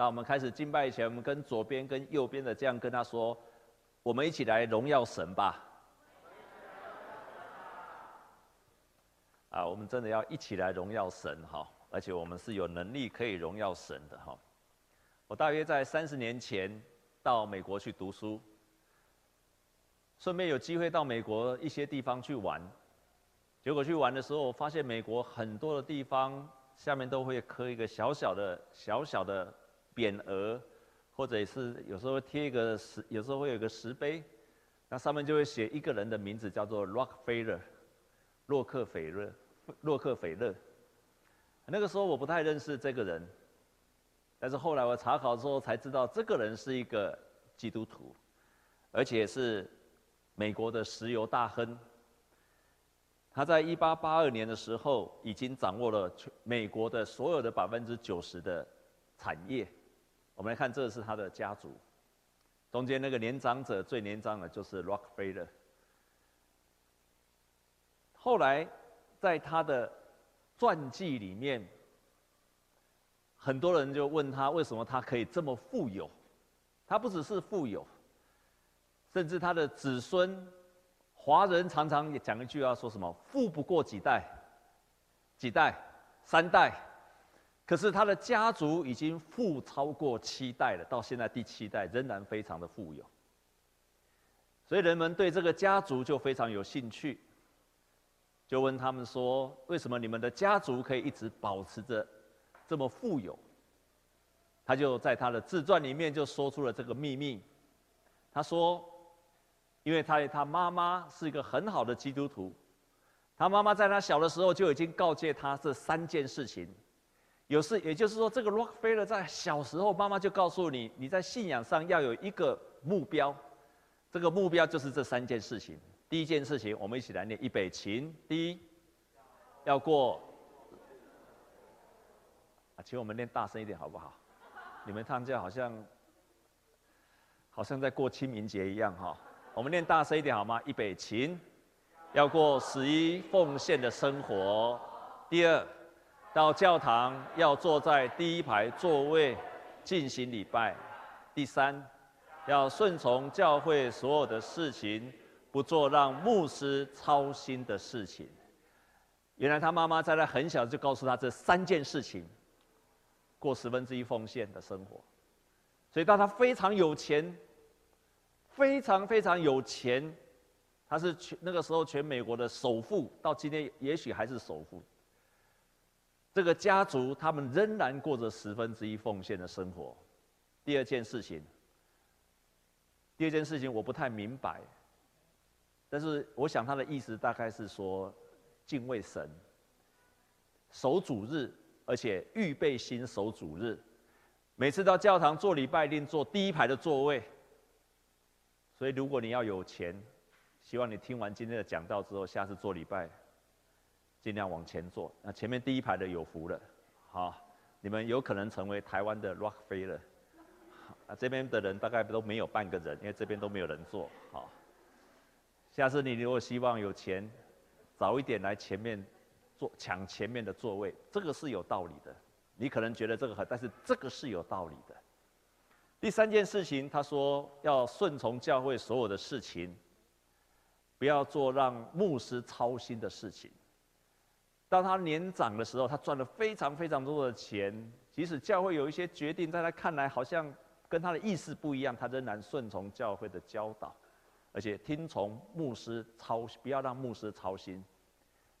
那我们开始敬拜以前，我们跟左边跟右边的这样跟他说：“我们一起来荣耀神吧！”啊，我们真的要一起来荣耀神哈！而且我们是有能力可以荣耀神的哈。我大约在三十年前到美国去读书，顺便有机会到美国一些地方去玩。结果去玩的时候，发现美国很多的地方下面都会刻一个小小的、小小的匾额，或者是有时候会贴一个石，有时候会有一个石碑，那上面就会写一个人的名字，叫做 Rockefeller。洛克菲勒，洛克菲勒。那个时候我不太认识这个人，但是后来我查考之后才知道，这个人是一个基督徒，而且是美国的石油大亨。他在一八八二年的时候，已经掌握了美国的所有的百分之九十的产业。我们来看，这是他的家族，中间那个年长者最年长的就是洛克菲勒。后来，在他的传记里面，很多人就问他为什么他可以这么富有。他不只是富有，甚至他的子孙，华人常常也讲一句话，说什么“富不过几代”，几代，三代，可是他的家族已经富超过七代了，到现在第七代仍然非常的富有。所以人们对这个家族就非常有兴趣。就问他们说：“为什么你们的家族可以一直保持着这么富有？”他就在他的自传里面就说出了这个秘密。他说：“因为他他妈妈是一个很好的基督徒，他妈妈在他小的时候就已经告诫他这三件事情。有事，也就是说，这个洛克菲勒在小时候，妈妈就告诉你，你在信仰上要有一个目标，这个目标就是这三件事情。”第一件事情，我们一起来念，预备起。第一，要过啊，请我们念大声一点好不好？你们看这样好像好像在过清明节一样哈。我们念大声一点好吗？预备起，要过十一奉献的生活。第二，到教堂要坐在第一排座位进行礼拜。第三，要顺从教会所有的事情。不做让牧师操心的事情。原来他妈妈在他很小就告诉他这三件事情，过十分之一奉献的生活。所以当他非常有钱，非常非常有钱，他是全那个时候全美国的首富，到今天也许还是首富。这个家族他们仍然过着十分之一奉献的生活。第二件事情，第二件事情我不太明白。但是我想他的意思大概是说，敬畏神，守主日，而且预备心守主日，每次到教堂做礼拜，一定坐第一排的座位。所以如果你要有钱，希望你听完今天的讲道之后，下次做礼拜，尽量往前坐。那前面第一排的有福了，好，你们有可能成为台湾的洛克菲勒。啊，这边的人大概都没有半个人，因为这边都没有人坐，好。下次你如果希望有钱，早一点来前面坐抢前面的座位，这个是有道理的。你可能觉得这个很，但是这个是有道理的。第三件事情，他说要顺从教会所有的事情，不要做让牧师操心的事情。当他年长的时候，他赚了非常非常多的钱，即使教会有一些决定，在他看来好像跟他的意思不一样，他仍然顺从教会的教导。而且听从牧师操，不要让牧师操心。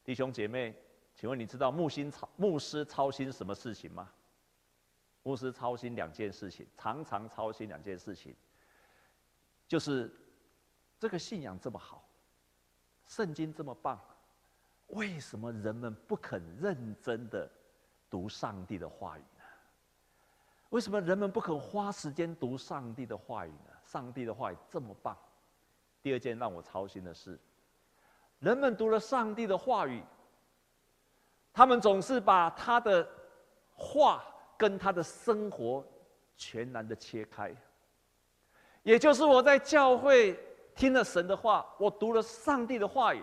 弟兄姐妹，请问你知道牧心操牧师操心什么事情吗？牧师操心两件事情，常常操心两件事情，就是这个信仰这么好，圣经这么棒，为什么人们不肯认真的读上帝的话语呢？为什么人们不肯花时间读上帝的话语呢？上帝的话语这么棒。第二件让我操心的事，人们读了上帝的话语，他们总是把他的话跟他的生活全然的切开。也就是我在教会听了神的话，我读了上帝的话语，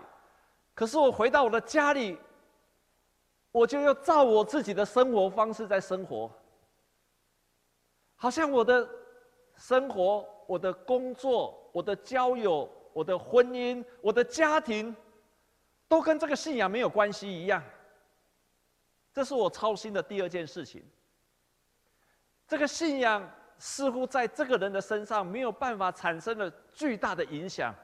可是我回到我的家里，我就要照我自己的生活方式在生活。好像我的生活、我的工作、我的交友、我的婚姻、我的家庭，都跟这个信仰没有关系一样。这是我操心的第二件事情。这个信仰似乎在这个人的身上没有办法产生了巨大的影响。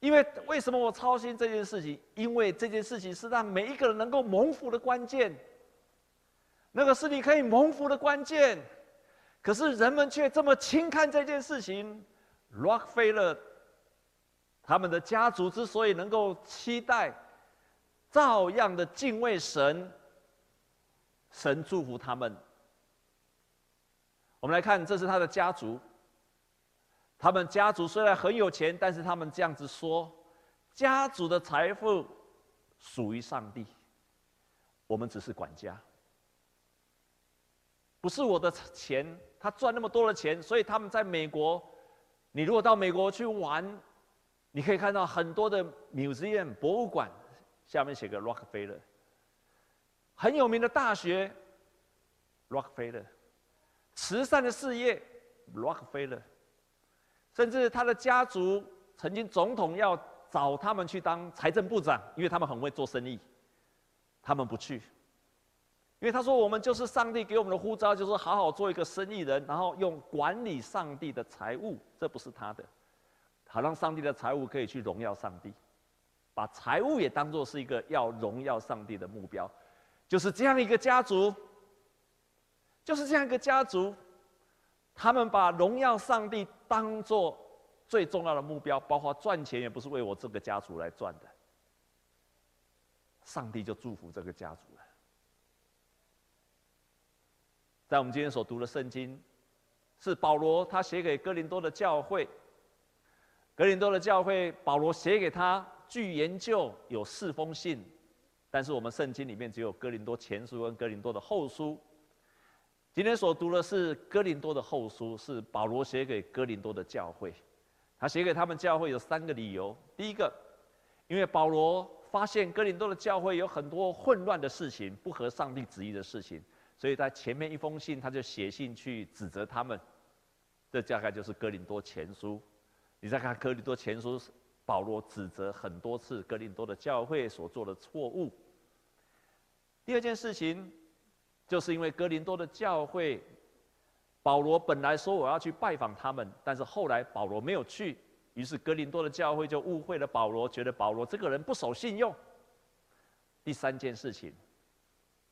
因为为什么我操心这件事情？因为这件事情是让每一个人能够蒙福的关键。那个是你可以蒙福的关键。可是人们却这么轻看这件事情。洛克菲勒他们的家族之所以能够期待，照样的敬畏神，神祝福他们。我们来看，这是他的家族。他们家族虽然很有钱，但是他们这样子说：家族的财富属于上帝，我们只是管家。不是我的钱，他赚那么多的钱，所以他们在美国，你如果到美国去玩，你可以看到很多的 museum 博物馆，下面写个 Rockefeller，很有名的大学，Rockefeller，慈善的事业，Rockefeller，甚至他的家族曾经总统要找他们去当财政部长，因为他们很会做生意，他们不去。因为他说，我们就是上帝给我们的呼召，就是好好做一个生意人，然后用管理上帝的财物，这不是他的，好让上帝的财物可以去荣耀上帝，把财物也当作是一个要荣耀上帝的目标，就是这样一个家族，就是这样一个家族，他们把荣耀上帝当做最重要的目标，包括赚钱也不是为我这个家族来赚的，上帝就祝福这个家族了。在我们今天所读的圣经，是保罗他写给哥林多的教会。哥林多的教会，保罗写给他，据研究有四封信，但是我们圣经里面只有哥林多前书跟哥林多的后书。今天所读的是哥林多的后书，是保罗写给哥林多的教会。他写给他们教会有三个理由：第一个，因为保罗发现哥林多的教会有很多混乱的事情，不合上帝旨意的事情。所以在前面一封信，他就写信去指责他们。这大概就是哥林多前书。你再看哥林多前书，保罗指责很多次哥林多的教会所做的错误。第二件事情，就是因为哥林多的教会，保罗本来说我要去拜访他们，但是后来保罗没有去，于是哥林多的教会就误会了保罗，觉得保罗这个人不守信用。第三件事情。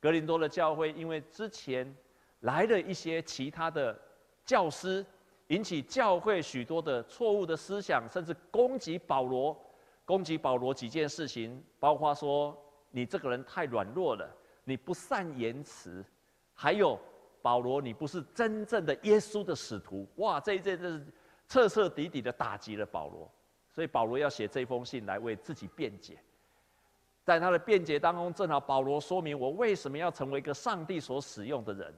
格林多的教会因为之前来了一些其他的教师，引起教会许多的错误的思想，甚至攻击保罗，攻击保罗几件事情，包括说你这个人太软弱了，你不善言辞，还有保罗你不是真正的耶稣的使徒。哇，这一件真是彻彻底底的打击了保罗，所以保罗要写这封信来为自己辩解。在他的辩解当中，正好保罗说明我为什么要成为一个上帝所使用的人，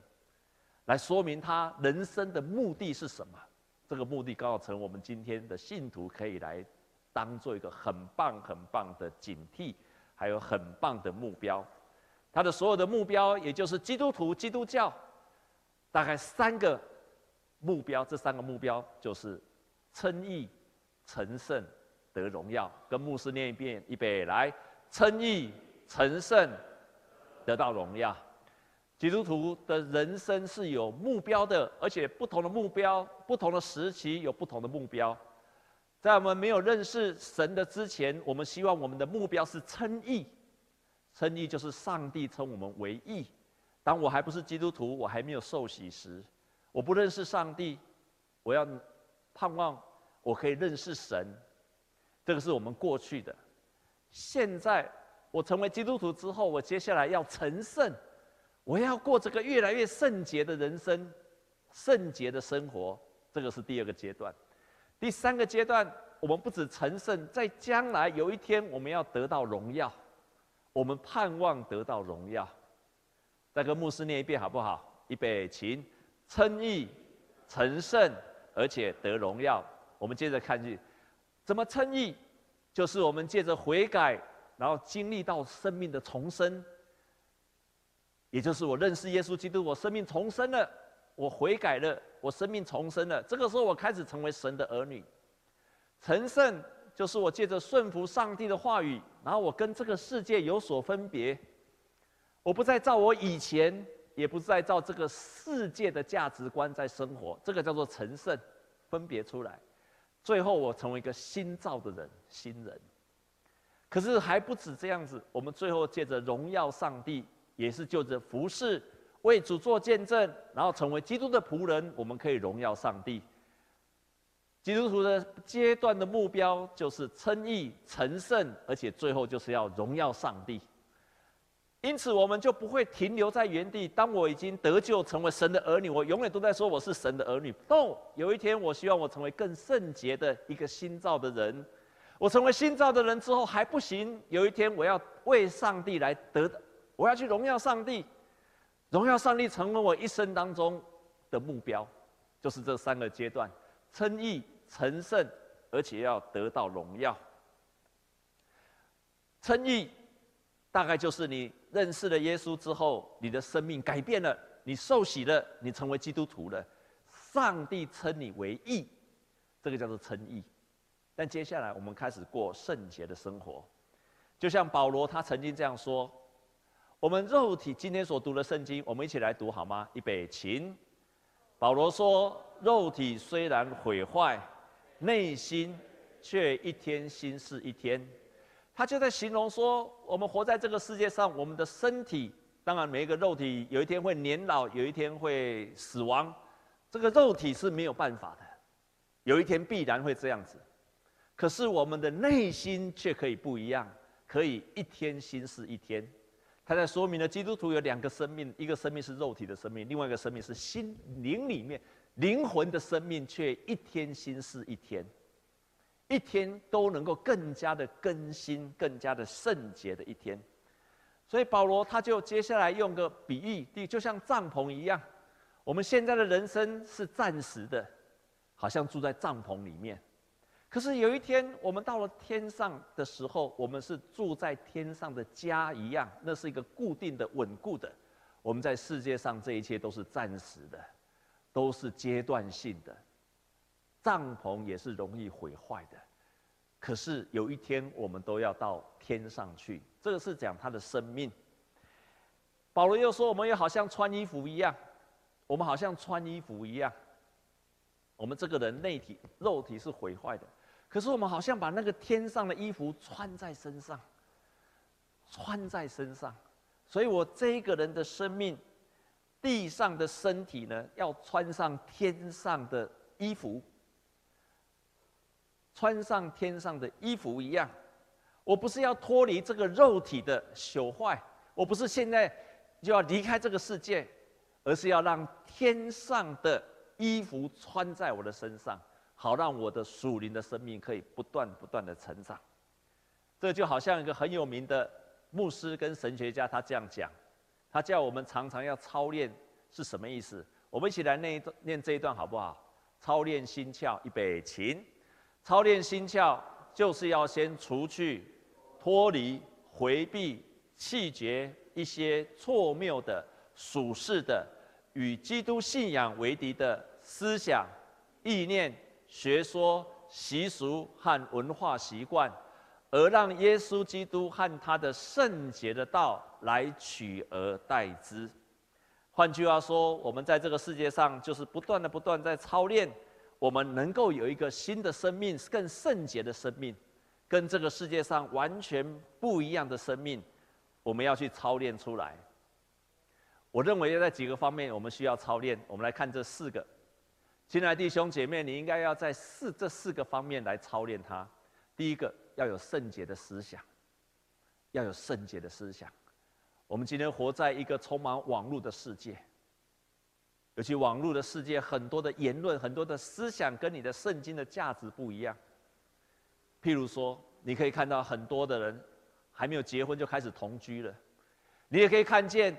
来说明他人生的目的是什么。这个目的刚好成我们今天的信徒可以来当做一个很棒很棒的警惕，还有很棒的目标。他的所有的目标，也就是基督徒、基督教，大概三个目标。这三个目标就是称义、成圣、得荣耀。跟牧师念一遍，预备来。称义、成圣、得到荣耀。基督徒的人生是有目标的，而且不同的目标、不同的时期有不同的目标。在我们没有认识神的之前，我们希望我们的目标是称义。称义就是上帝称我们为义。当我还不是基督徒，我还没有受洗时，我不认识上帝，我要盼望我可以认识神。这个是我们过去的。现在我成为基督徒之后，我接下来要成圣，我要过这个越来越圣洁的人生，圣洁的生活，这个是第二个阶段。第三个阶段，我们不止成圣，在将来有一天我们要得到荣耀，我们盼望得到荣耀。再跟牧师念一遍好不好？预备，请称义、成圣，而且得荣耀。我们接着看去，怎么称义？就是我们借着悔改，然后经历到生命的重生，也就是我认识耶稣基督，我生命重生了，我悔改了，我生命重生了。这个时候，我开始成为神的儿女。成圣就是我借着顺服上帝的话语，然后我跟这个世界有所分别。我不再照我以前，也不再照这个世界的价值观在生活。这个叫做成圣，分别出来。最后，我成为一个新造的人，新人。可是还不止这样子，我们最后借着荣耀上帝，也是就着服侍，为主做见证，然后成为基督的仆人，我们可以荣耀上帝。基督徒的阶段的目标就是称义、成圣，而且最后就是要荣耀上帝。因此，我们就不会停留在原地。当我已经得救，成为神的儿女，我永远都在说我是神的儿女。不，有一天，我希望我成为更圣洁的一个新造的人。我成为新造的人之后还不行，有一天我要为上帝来得，我要去荣耀上帝，荣耀上帝成为我一生当中的目标，就是这三个阶段：称义、成圣，而且要得到荣耀。称义大概就是你认识了耶稣之后，你的生命改变了，你受洗了，你成为基督徒了，上帝称你为义，这个叫做称义。但接下来我们开始过圣洁的生活，就像保罗他曾经这样说：“我们肉体今天所读的圣经，我们一起来读好吗？”预备，起。保罗说：“肉体虽然毁坏，内心却一天心事一天。”他就在形容说：“我们活在这个世界上，我们的身体，当然每一个肉体有一天会年老，有一天会死亡，这个肉体是没有办法的，有一天必然会这样子。”可是我们的内心却可以不一样，可以一天心事一天。他在说明了基督徒有两个生命，一个生命是肉体的生命，另外一个生命是心灵里面灵魂的生命，却一天新似一天，一天都能够更加的更新，更加的圣洁的一天。所以保罗他就接下来用个比喻，就像帐篷一样，我们现在的人生是暂时的，好像住在帐篷里面。可是有一天，我们到了天上的时候，我们是住在天上的家一样，那是一个固定的、稳固的。我们在世界上这一切都是暂时的，都是阶段性的。帐篷也是容易毁坏的，可是有一天我们都要到天上去。这个是讲他的生命。保罗又说，我们又好像穿衣服一样，我们好像穿衣服一样，我们这个人内体、肉体是毁坏的。可是我们好像把那个天上的衣服穿在身上，穿在身上，所以我这一个人的生命，地上的身体呢，要穿上天上的衣服，穿上天上的衣服一样。我不是要脱离这个肉体的朽坏，我不是现在就要离开这个世界，而是要让天上的衣服穿在我的身上。好让我的属灵的生命可以不断不断的成长，这就好像一个很有名的牧师跟神学家，他这样讲，他叫我们常常要操练是什么意思？我们一起来念一段，念这一段好不好？操练心窍，预备起。操练心窍就是要先除去、脱离、回避、弃绝一些错谬的、属世的、与基督信仰为敌的思想、意念。学说、习俗和文化习惯，而让耶稣基督和他的圣洁的道来取而代之。换句话说，我们在这个世界上，就是不断的、不断在操练，我们能够有一个新的生命，更圣洁的生命，跟这个世界上完全不一样的生命，我们要去操练出来。我认为要在几个方面，我们需要操练。我们来看这四个。亲爱的弟兄姐妹，你应该要在四这四个方面来操练它。第一个，要有圣洁的思想，要有圣洁的思想。我们今天活在一个充满网络的世界，尤其网络的世界，很多的言论、很多的思想跟你的圣经的价值不一样。譬如说，你可以看到很多的人还没有结婚就开始同居了，你也可以看见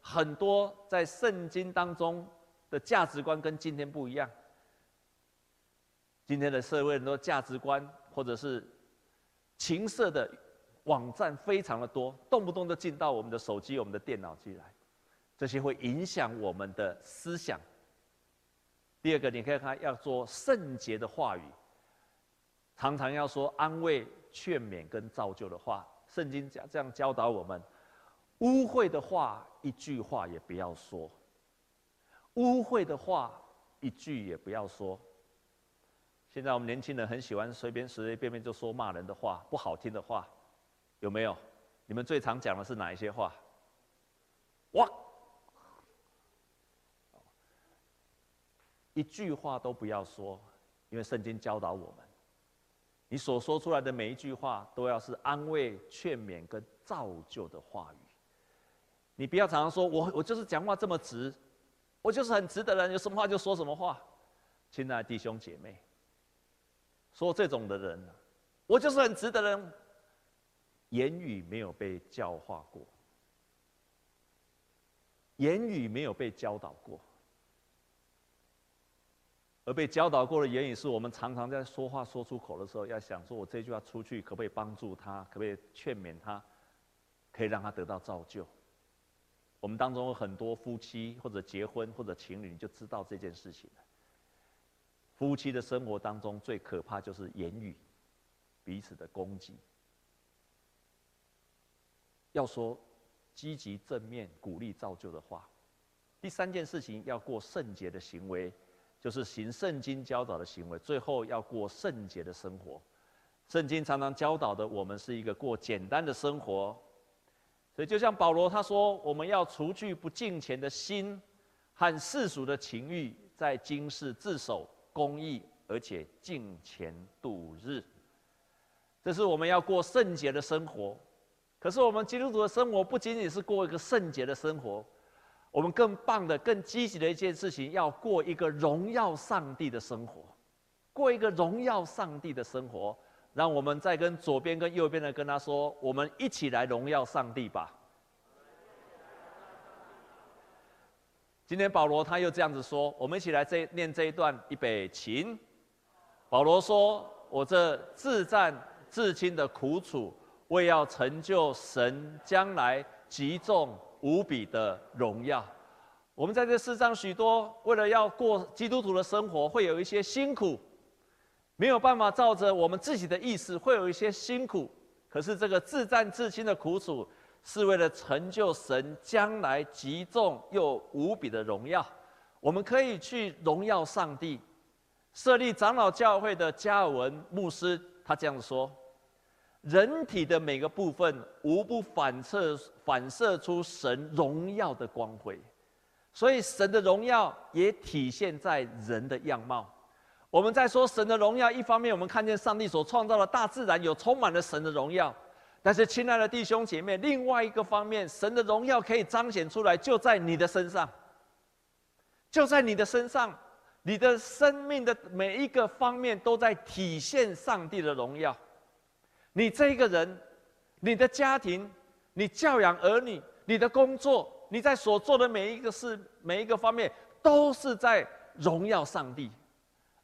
很多在圣经当中。的价值观跟今天不一样。今天的社会很多价值观或者是情色的网站非常的多，动不动就进到我们的手机、我们的电脑进来，这些会影响我们的思想，第二个，你可以看要做圣洁的话语，常常要说安慰、劝勉跟造就的话。圣经讲这样教导我们：污秽的话一句话也不要说，污秽的话一句也不要说。现在我们年轻人很喜欢随便随随便便就说骂人的话、不好听的话，有没有？你们最常讲的是哪一些话？哇！一句话都不要说，因为圣经教导我们，你所说出来的每一句话都要是安慰、劝勉跟造就的话语。你不要常常说我我就是讲话这么直，我就是很直的人，有什么话就说什么话。亲爱的弟兄姐妹，说这种的人，我就是很直的人，言语没有被教化过，言语没有被教导过。而被教导过的言语，是我们常常在说话说出口的时候，要想说：我这句话出去，可不可以帮助他？可不可以劝勉他？可以让他得到造就？我们当中有很多夫妻，或者结婚，或者情侣，你就知道这件事情了。夫妻的生活当中，最可怕就是言语，彼此的攻击。要说积极正面、鼓励造就的话。第三件事情，要过圣洁的行为。就是行圣经教导的行为，最后要过圣洁的生活。圣经常常教导的，我们是一个过简单的生活。所以，就像保罗他说，我们要除去不敬虔的心和世俗的情欲，在今世自守公义，而且敬虔度日。这是我们要过圣洁的生活。可是，我们基督徒的生活不仅仅是过一个圣洁的生活。我们更棒的、更积极的一件事情，要过一个荣耀上帝的生活，过一个荣耀上帝的生活。让我们再跟左边跟右边的跟他说：“我们一起来荣耀上帝吧。”今天保罗他又这样子说：“我们一起来这念这一段，预备起。”保罗说：“我这自战自轻的苦楚，为要成就神将来极重。”无比的荣耀，我们在这世上许多为了要过基督徒的生活，会有一些辛苦，没有办法照着我们自己的意思，会有一些辛苦。可是这个自战自轻的苦楚，是为了成就神将来极重又无比的荣耀。我们可以去荣耀上帝。设立长老教会的加尔文牧师，他这样说。人体的每个部分无不反射反射出神荣耀的光辉，所以神的荣耀也体现在人的样貌。我们在说神的荣耀，一方面我们看见上帝所创造的大自然有充满了神的荣耀，但是亲爱的弟兄姐妹，另外一个方面，神的荣耀可以彰显出来，就在你的身上，就在你的身上，你的生命的每一个方面都在体现上帝的荣耀。你这一个人，你的家庭，你教养儿女，你的工作，你在所做的每一个事、每一个方面，都是在荣耀上帝，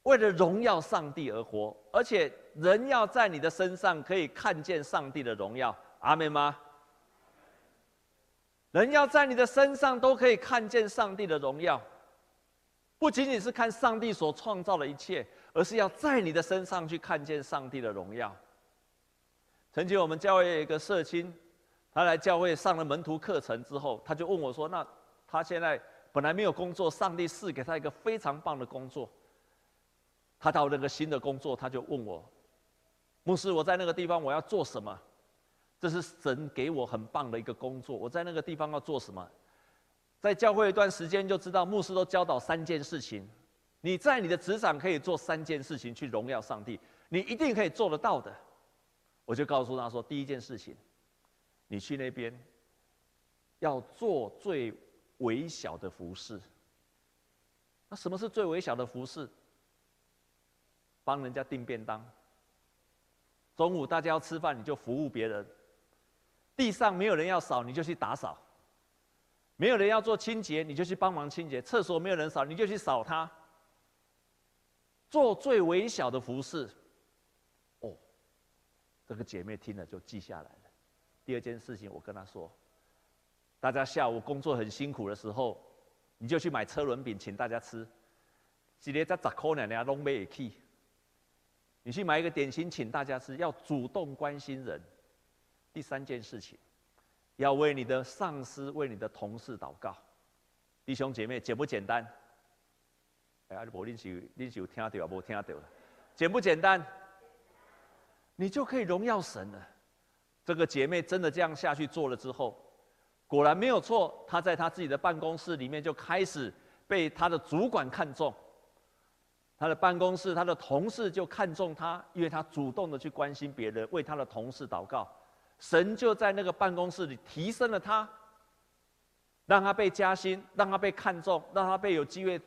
为了荣耀上帝而活，而且人要在你的身上可以看见上帝的荣耀，阿门吗？人要在你的身上都可以看见上帝的荣耀，不仅仅是看上帝所创造的一切，而是要在你的身上去看见上帝的荣耀。曾经我们教会有一个社青，他来教会上了门徒课程之后，他就问我说：“那他现在本来没有工作，上帝赐给他一个非常棒的工作。他到那个新的工作，他就问我，牧师，我在那个地方我要做什么？这是神给我很棒的一个工作，我在那个地方要做什么？在教会一段时间就知道，牧师都教导三件事情，你在你的职场可以做三件事情去荣耀上帝，你一定可以做得到的。”我就告诉他说：“第一件事情，你去那边要做最微小的服侍。那什么是最微小的服侍？帮人家订便当。中午大家要吃饭，你就服务别人。地上没有人要扫，你就去打扫。没有人要做清洁，你就去帮忙清洁。厕所没有人扫，你就去扫它。做最微小的服侍。”这个姐妹听了就记下来了。第二件事情，我跟她说：大家下午工作很辛苦的时候，你就去买车轮饼请大家吃。一个才十块呢，拢买得起。你去买一个点心，请大家吃，要主动关心人。第三件事情，要为你的上司、为你的同事祷告。弟兄姐妹，简不简单？哎，阿伯，你是你是有听到啊？无听到？简不简单？你就可以荣耀神了。这个姐妹真的这样下去做了之后，果然没有错。她在她自己的办公室里面就开始被她的主管看中，他的办公室、他的同事就看中他，因为他主动的去关心别人，为他的同事祷告。神就在那个办公室里提升了他，让他被加薪，让他被看中，让他被有机会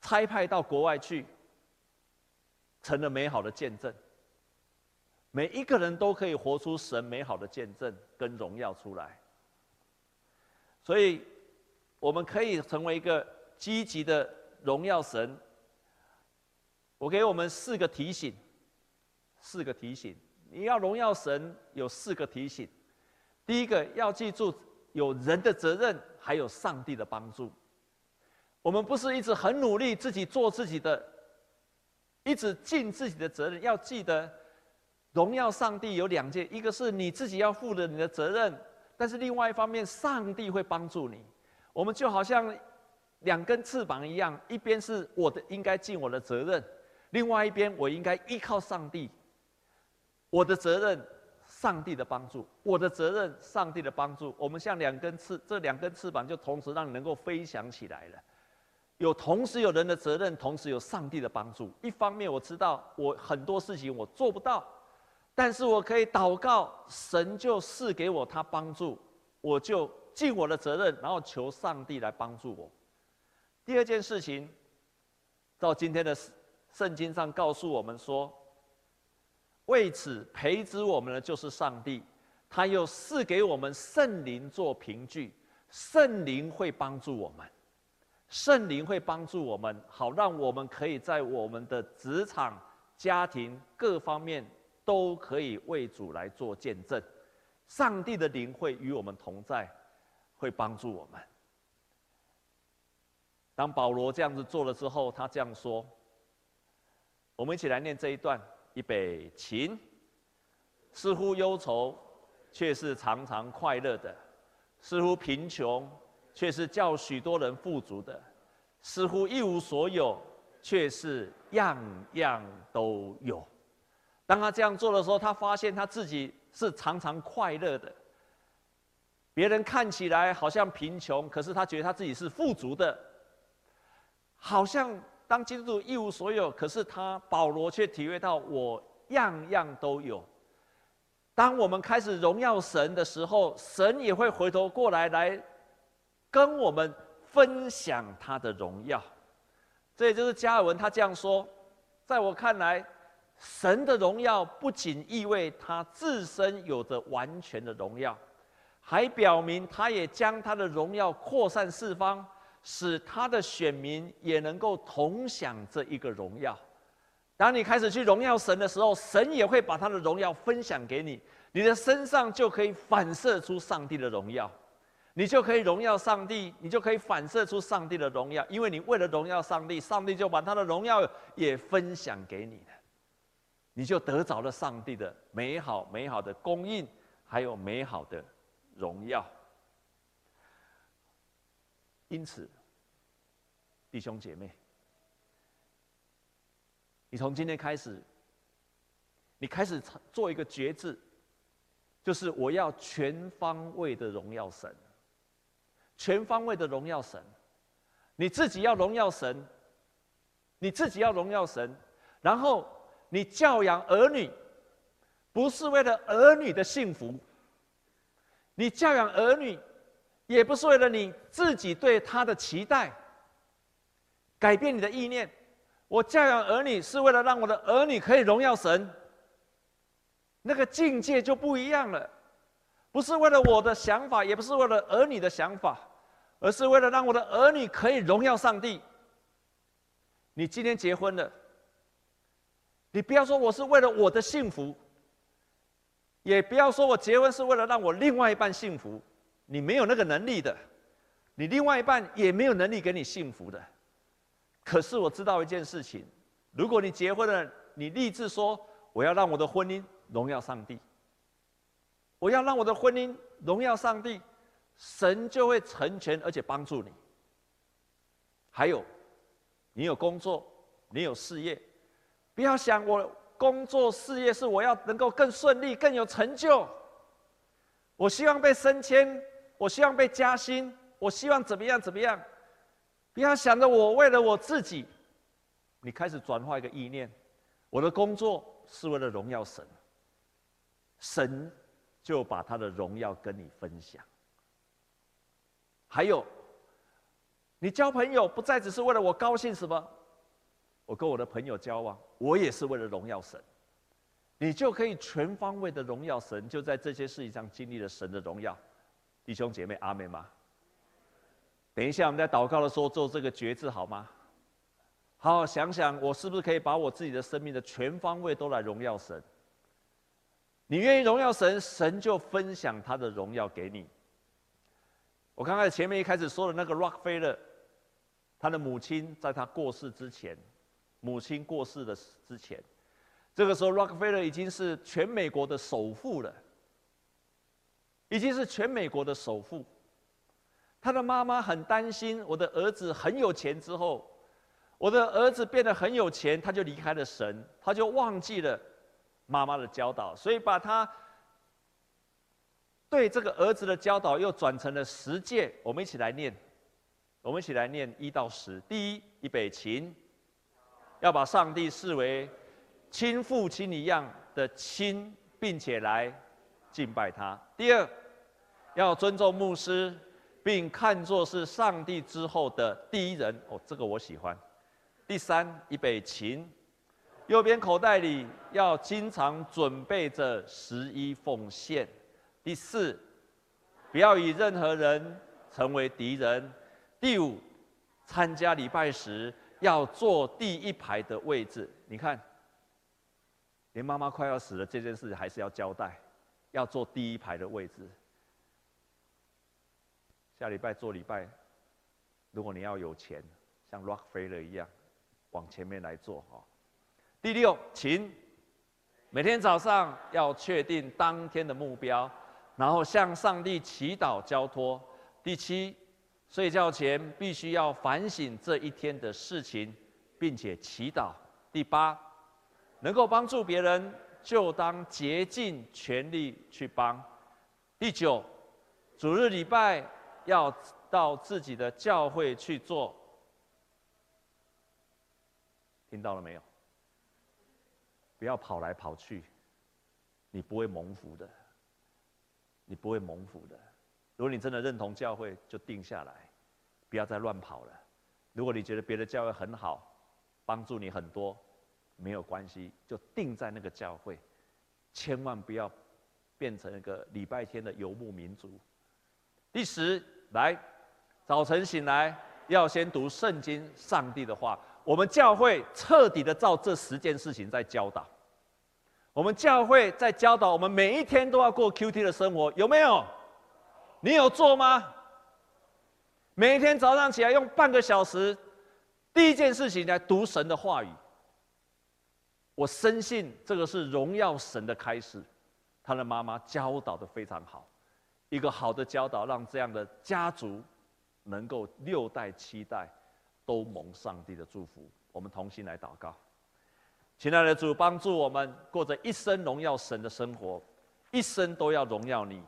差派到国外去，成了美好的见证。每一个人都可以活出神美好的见证跟荣耀出来，所以我们可以成为一个积极的荣耀神。我给我们四个提醒，四个提醒，你要荣耀神有四个提醒。第一个要记住，有人的责任，还有上帝的帮助。我们不是一直很努力自己做自己的，一直尽自己的责任，要记得。荣耀上帝有两件，一个是你自己要负的你的责任，但是另外一方面，上帝会帮助你。我们就好像两根翅膀一样，一边是我的应该尽我的责任，另外一边我应该依靠上帝。我的责任，上帝的帮助；我的责任，上帝的帮助。我们像两根翅，这两根翅膀就同时让你能够飞翔起来了。有同时有人的责任，同时有上帝的帮助。一方面我知道我很多事情我做不到。但是我可以祷告，神就赐给我他帮助，我就尽我的责任，然后求上帝来帮助我。第二件事情，到今天的圣经上告诉我们说，为此培植我们的就是上帝，他又赐给我们圣灵做凭据，圣灵会帮助我们，圣灵会帮助我们，好让我们可以在我们的职场、家庭各方面。都可以为主来做见证，上帝的灵会与我们同在，会帮助我们。当保罗这样子做了之后，他这样说：“我们一起来念这一段，预备起，似乎忧愁，却是常常快乐的；似乎贫穷，却是叫许多人富足的；似乎一无所有，却是样样都有。”当他这样做的时候，他发现他自己是常常快乐的。别人看起来好像贫穷，可是他觉得他自己是富足的。好像当基督徒一无所有，可是他保罗却体会到我样样都有。当我们开始荣耀神的时候，神也会回头过来来跟我们分享他的荣耀。这也就是加尔文他这样说，在我看来。神的荣耀不仅意味他自身有着完全的荣耀，还表明他也将他的荣耀扩散四方，使他的选民也能够同享这一个荣耀。当你开始去荣耀神的时候，神也会把他的荣耀分享给你，你的身上就可以反射出上帝的荣耀，你就可以荣耀上帝，你就可以反射出上帝的荣耀，因为你为了荣耀上帝，上帝就把他的荣耀也分享给你了。你就得着了上帝的美好、美好的供应，还有美好的荣耀。因此，弟兄姐妹，你从今天开始，你开始做一个决志，就是我要全方位的荣耀神，全方位的荣耀神。你自己要荣耀神，你自己要荣耀神，然后。你教养儿女，不是为了儿女的幸福；你教养儿女，也不是为了你自己对他的期待。改变你的意念，我教养儿女是为了让我的儿女可以荣耀神。那个境界就不一样了，不是为了我的想法，也不是为了儿女的想法，而是为了让我的儿女可以荣耀上帝。你今天结婚了。你不要说我是为了我的幸福，也不要说我结婚是为了让我另外一半幸福，你没有那个能力的，你另外一半也没有能力给你幸福的。可是我知道一件事情：如果你结婚了，你立志说我要让我的婚姻荣耀上帝，我要让我的婚姻荣耀上帝，神就会成全而且帮助你。还有，你有工作，你有事业，不要想我工作事业是我要能够更顺利、更有成就。我希望被升迁，我希望被加薪，我希望怎么样怎么样。不要想着我为了我自己，你开始转化一个意念，我的工作是为了荣耀神，神就把他的荣耀跟你分享。还有，你交朋友不再只是为了我高兴什么，我跟我的朋友交往，我也是为了荣耀神。你就可以全方位的荣耀神，就在这些事情上经历了神的荣耀。弟兄姐妹，阿门吗？等一下我们在祷告的时候做这个决志好吗？好好想想，我是不是可以把我自己的生命的全方位都来荣耀神？你愿意荣耀神，神就分享他的荣耀给你。我刚才前面一开始说的那个 Rockefeller，他的母亲在他过世之前，母亲过世的之前。这个时候，Rockefeller 已经是全美国的首富了，已经是全美国的首富。他的妈妈很担心，我的儿子很有钱之后，我的儿子变得很有钱，他就离开了神，他就忘记了妈妈的教导，所以把他对这个儿子的教导又转成了十诫。我们一起来念，我们一起来念一到十。第一，以北秦，要把上帝视为。亲父亲一样的亲，并且来敬拜他。第二，要尊重牧师，并看作是上帝之后的第一人。哦，这个我喜欢。第三，预备起，右边口袋里要经常准备着十一奉献。第四，不要与任何人成为敌人。第五，参加礼拜时要坐第一排的位置。你看。连妈妈快要死了这件事还是要交代，要坐第一排的位置。下礼拜做礼拜，如果你要有钱，像 Rockefeller 一样，往前面来做哈。第六，请每天早上要确定当天的目标，然后向上帝祈祷交托。第七，睡觉前必须要反省这一天的事情，并且祈祷。第八。能够帮助别人，就当竭尽全力去帮。第九，主日礼拜要到自己的教会去做。听到了没有？不要跑来跑去，你不会蒙福的。你不会蒙福的。如果你真的认同教会，就定下来，不要再乱跑了。如果你觉得别的教会很好，帮助你很多。没有关系，就定在那个教会，千万不要变成一个礼拜天的游牧民族。第十，来，早晨醒来要先读圣经，上帝的话。我们教会彻底的照这十件事情在教导。我们教会在教导我们每一天都要过 QT 的生活，有没有？你有做吗？每一天早上起来用半个小时，第一件事情来读神的话语。我深信这个是荣耀神的开始，他的妈妈教导的非常好，一个好的教导让这样的家族能够六代七代都蒙上帝的祝福。我们同心来祷告，亲爱的主，帮助我们过着一生荣耀神的生活，一生都要荣耀你。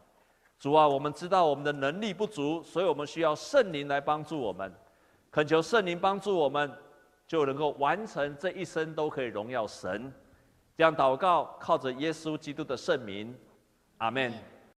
主啊，我们知道我们的能力不足，所以我们需要圣灵来帮助我们，恳求圣灵帮助我们。就能够完成这一生都可以荣耀神，这样祷告，靠着耶稣基督的圣名，阿门。